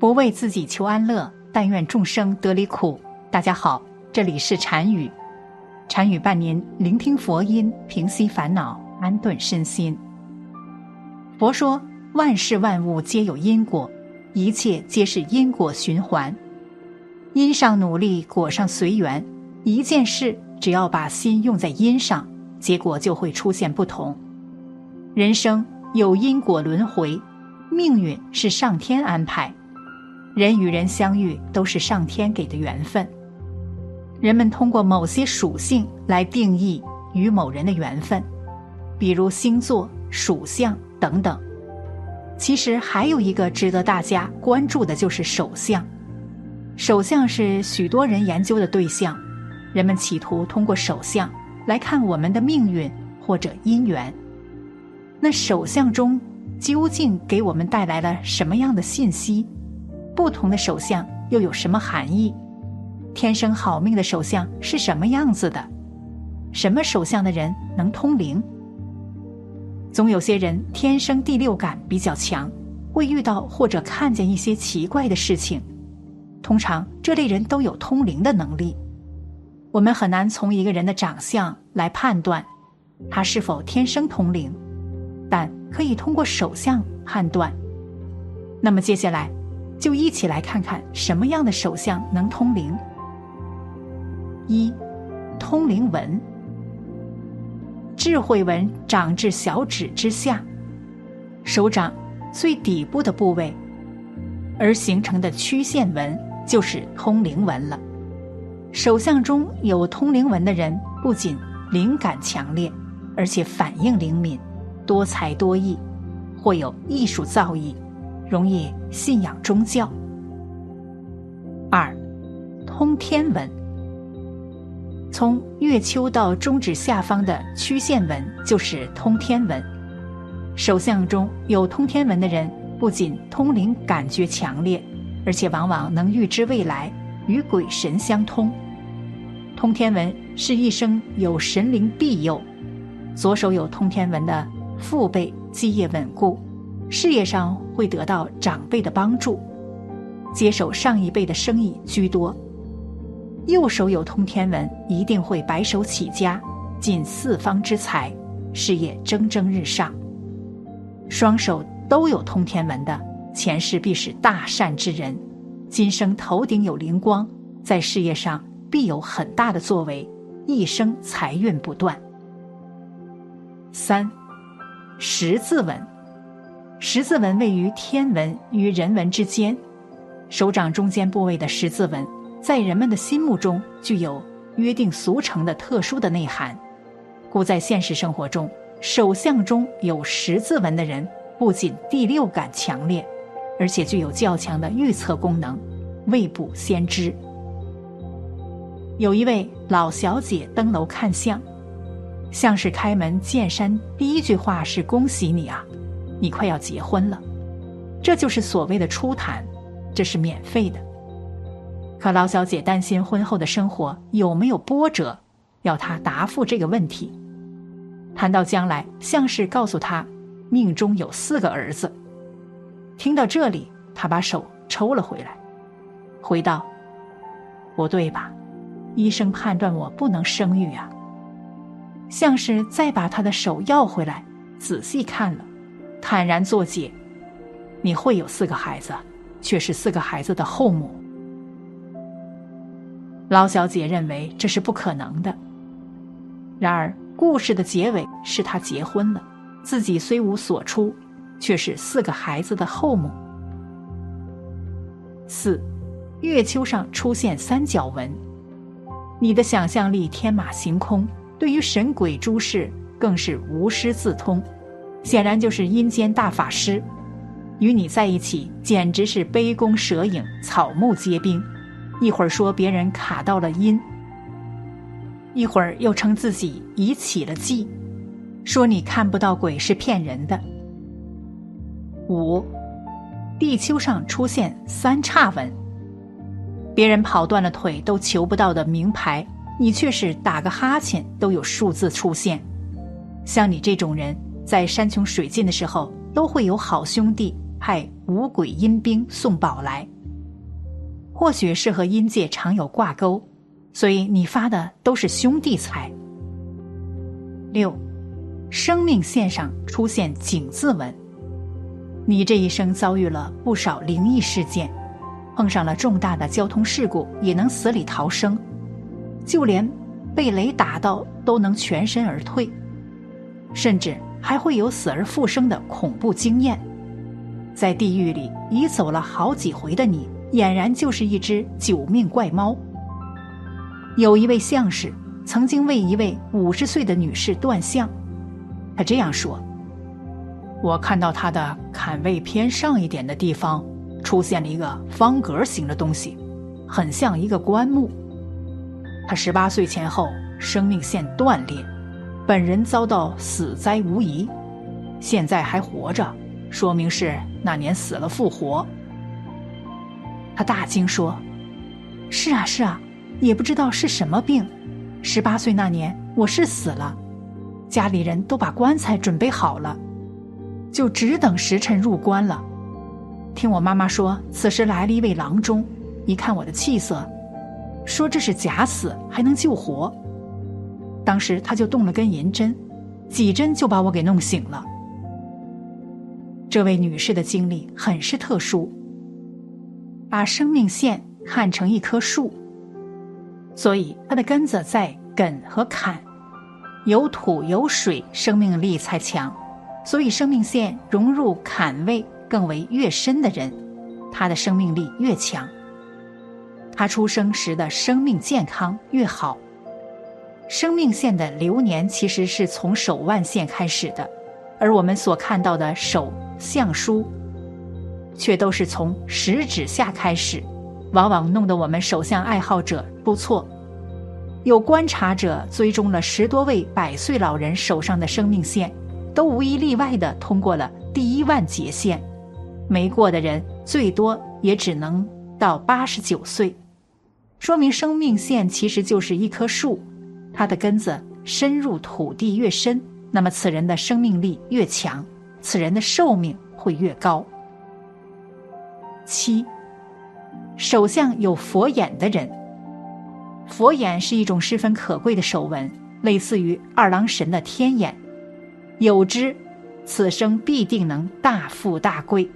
不为自己求安乐，但愿众生得离苦。大家好，这里是禅语，禅语伴您聆听佛音，平息烦恼，安顿身心。佛说，万事万物皆有因果，一切皆是因果循环。因上努力，果上随缘。一件事，只要把心用在因上，结果就会出现不同。人生有因果轮回，命运是上天安排。人与人相遇都是上天给的缘分。人们通过某些属性来定义与某人的缘分，比如星座、属相等等。其实还有一个值得大家关注的，就是手相。手相是许多人研究的对象，人们企图通过手相来看我们的命运或者姻缘。那手相中究竟给我们带来了什么样的信息？不同的手相又有什么含义？天生好命的手相是什么样子的？什么手相的人能通灵？总有些人天生第六感比较强，会遇到或者看见一些奇怪的事情。通常这类人都有通灵的能力。我们很难从一个人的长相来判断他是否天生通灵，但可以通过手相判断。那么接下来。就一起来看看什么样的手相能通灵。一，通灵纹。智慧纹长至小指之下，手掌最底部的部位，而形成的曲线纹就是通灵纹了。手相中有通灵纹的人，不仅灵感强烈，而且反应灵敏，多才多艺，或有艺术造诣。容易信仰宗教。二，通天文。从月丘到中指下方的曲线纹就是通天文。手相中有通天文的人，不仅通灵感觉强烈，而且往往能预知未来，与鬼神相通。通天文是一生有神灵庇佑，左手有通天文的父辈基业稳固。事业上会得到长辈的帮助，接手上一辈的生意居多。右手有通天文，一定会白手起家，尽四方之财，事业蒸蒸日上。双手都有通天文的，前世必是大善之人，今生头顶有灵光，在事业上必有很大的作为，一生财运不断。三，十字纹。十字纹位于天文与人文之间，手掌中间部位的十字纹，在人们的心目中具有约定俗成的特殊的内涵，故在现实生活中，手相中有十字纹的人，不仅第六感强烈，而且具有较强的预测功能，未卜先知。有一位老小姐登楼看相，相是开门见山，第一句话是“恭喜你啊”。你快要结婚了，这就是所谓的初谈，这是免费的。可老小姐担心婚后的生活有没有波折，要他答复这个问题。谈到将来，像是告诉他命中有四个儿子。听到这里，他把手抽了回来，回道：“不对吧？医生判断我不能生育啊。”像是再把他的手要回来，仔细看了。坦然作解，你会有四个孩子，却是四个孩子的后母。老小姐认为这是不可能的。然而，故事的结尾是她结婚了，自己虽无所出，却是四个孩子的后母。四，月丘上出现三角纹，你的想象力天马行空，对于神鬼诸事更是无师自通。显然就是阴间大法师，与你在一起简直是杯弓蛇影、草木皆兵。一会儿说别人卡到了阴，一会儿又称自己已起了计，说你看不到鬼是骗人的。五，地丘上出现三叉纹，别人跑断了腿都求不到的名牌，你却是打个哈欠都有数字出现。像你这种人。在山穷水尽的时候，都会有好兄弟派五鬼阴兵送宝来。或许是和阴界常有挂钩，所以你发的都是兄弟财。六，生命线上出现井字纹。你这一生遭遇了不少灵异事件，碰上了重大的交通事故也能死里逃生，就连被雷打到都能全身而退，甚至还会有死而复生的恐怖经验。在地狱里已走了好几回的你，俨然就是一只九命怪猫。有一位相士曾经为一位五十岁的女士断相，他这样说。我看到他的坎位偏上一点的地方，出现了一个方格形的东西，很像一个棺木。他十八岁前后生命线断裂，本人遭到死灾无疑，现在还活着，说明是那年死了复活。他大惊说：“是啊是啊，也不知道是什么病。十八岁那年我是死了，家里人都把棺材准备好了。”就只等时辰入棺了。听我妈妈说，此时来了一位郎中，一看我的气色，说这是假死，还能救活。当时他就动了根银针，几针就把我给弄醒了。这位女士的经历很是特殊，把生命线看成一棵树，所以它的根子在梗和坎，有土有水，生命力才强。所以，生命线融入坎位更为越深的人，他的生命力越强。他出生时的生命健康越好。生命线的流年其实是从手腕线开始的，而我们所看到的手相书，却都是从食指下开始，往往弄得我们手相爱好者不错。有观察者追踪了十多位百岁老人手上的生命线。都无一例外的通过了第一万劫线，没过的人最多也只能到八十九岁，说明生命线其实就是一棵树，它的根子深入土地越深，那么此人的生命力越强，此人的寿命会越高。七，手相有佛眼的人，佛眼是一种十分可贵的手纹，类似于二郎神的天眼。有之，此生必定能大富大贵。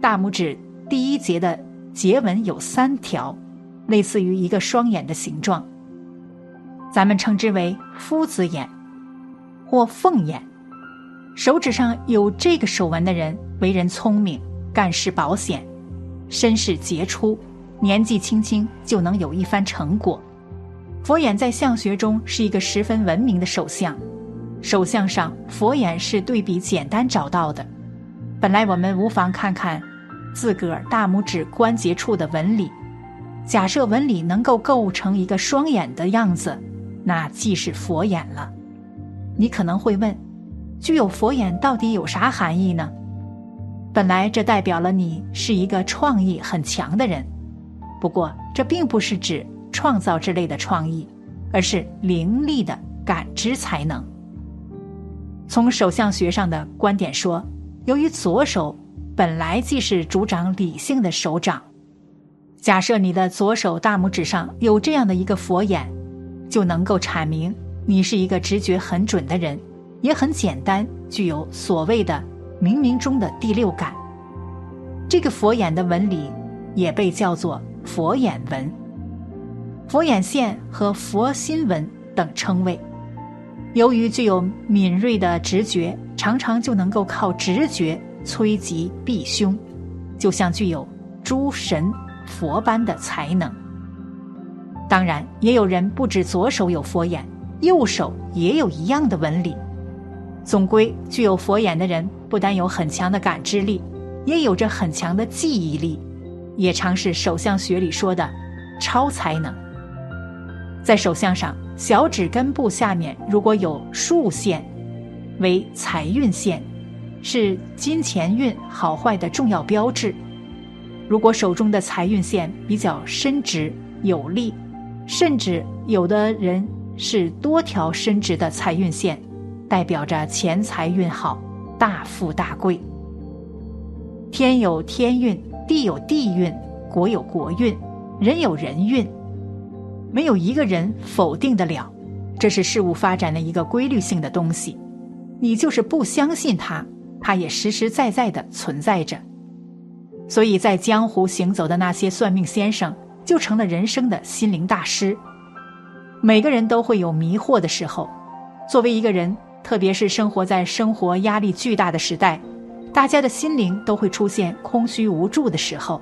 大拇指第一节的节纹有三条，类似于一个双眼的形状，咱们称之为夫子眼或凤眼。手指上有这个手纹的人，为人聪明，干事保险，身世杰出，年纪轻轻就能有一番成果。佛眼在相学中是一个十分文明的手相。手相上佛眼是对比简单找到的，本来我们无妨看看自个儿大拇指关节处的纹理。假设纹理能够构成一个双眼的样子，那即是佛眼了。你可能会问，具有佛眼到底有啥含义呢？本来这代表了你是一个创意很强的人，不过这并不是指创造之类的创意，而是灵力的感知才能。从手相学上的观点说，由于左手本来即是主掌理性的手掌，假设你的左手大拇指上有这样的一个佛眼，就能够阐明你是一个直觉很准的人，也很简单，具有所谓的冥冥中的第六感。这个佛眼的纹理也被叫做佛眼纹、佛眼线和佛心纹等称谓。由于具有敏锐的直觉，常常就能够靠直觉催吉避凶，就像具有诸神佛般的才能。当然，也有人不止左手有佛眼，右手也有一样的纹理。总归，具有佛眼的人不但有很强的感知力，也有着很强的记忆力，也常是手相学里说的超才能。在手相上。小指根部下面如果有竖线，为财运线，是金钱运好坏的重要标志。如果手中的财运线比较伸直有力，甚至有的人是多条伸直的财运线，代表着钱财运好，大富大贵。天有天运，地有地运，国有国运，人有人运，没有一个人否定得了。这是事物发展的一个规律性的东西。你就是不相信它，它也实实在在的存在着。所以在江湖行走的那些算命先生，就成了人生的心灵大师。每个人都会有迷惑的时候。作为一个人，特别是生活在生活压力巨大的时代，大家的心灵都会出现空虚无助的时候，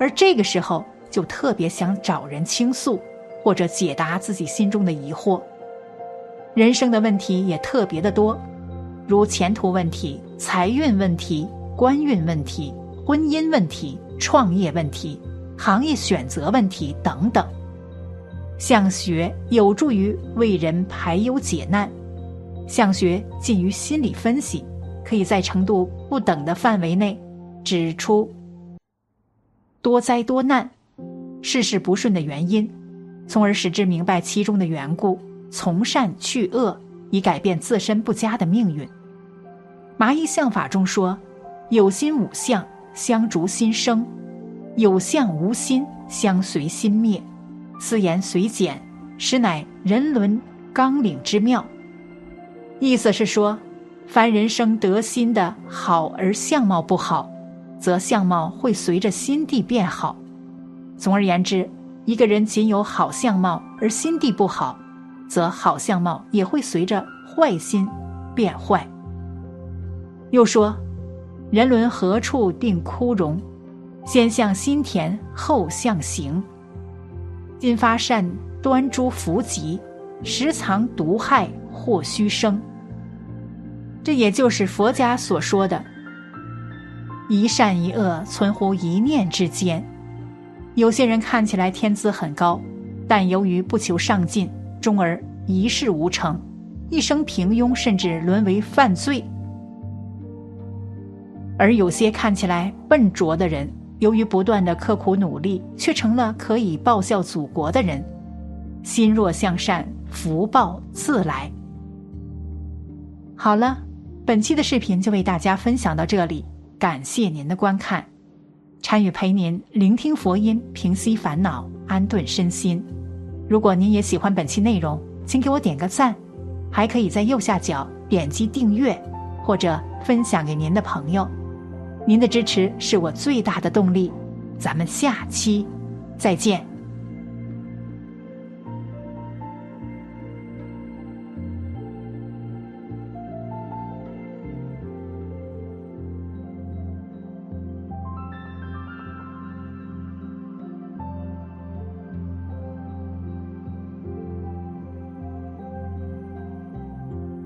而这个时候就特别想找人倾诉，或者解答自己心中的疑惑。人生的问题也特别的多，如前途问题、财运问题、官运问题、婚姻问题、创业问题、行业选择问题等等。相学有助于为人排忧解难，相学近于心理分析，可以在程度不等的范围内指出多灾多难、事事不顺的原因，从而使之明白其中的缘故，从善去恶，以改变自身不佳的命运。麻衣相法中说：“有心无相，相逐心生；有相无心，相随心灭。”思言随简，实乃人伦纲领之妙。意思是说，凡人生得心的好而相貌不好，则相貌会随着心地变好。总而言之，一个人仅有好相貌而心地不好，则好相貌也会随着坏心变坏。又说，人伦何处定枯荣？先向心田，后向行。今发善，端诸福吉；实藏毒害，祸虚生。这也就是佛家所说的“一善一恶，存乎一念之间”。有些人看起来天资很高，但由于不求上进，终而一事无成，一生平庸，甚至沦为犯罪；而有些看起来笨拙的人。由于不断的刻苦努力，却成了可以报效祖国的人。心若向善，福报自来。好了，本期的视频就为大家分享到这里，感谢您的观看。参与陪您聆听佛音，平息烦恼，安顿身心。如果您也喜欢本期内容，请给我点个赞，还可以在右下角点击订阅，或者分享给您的朋友。您的支持是我最大的动力，咱们下期再见。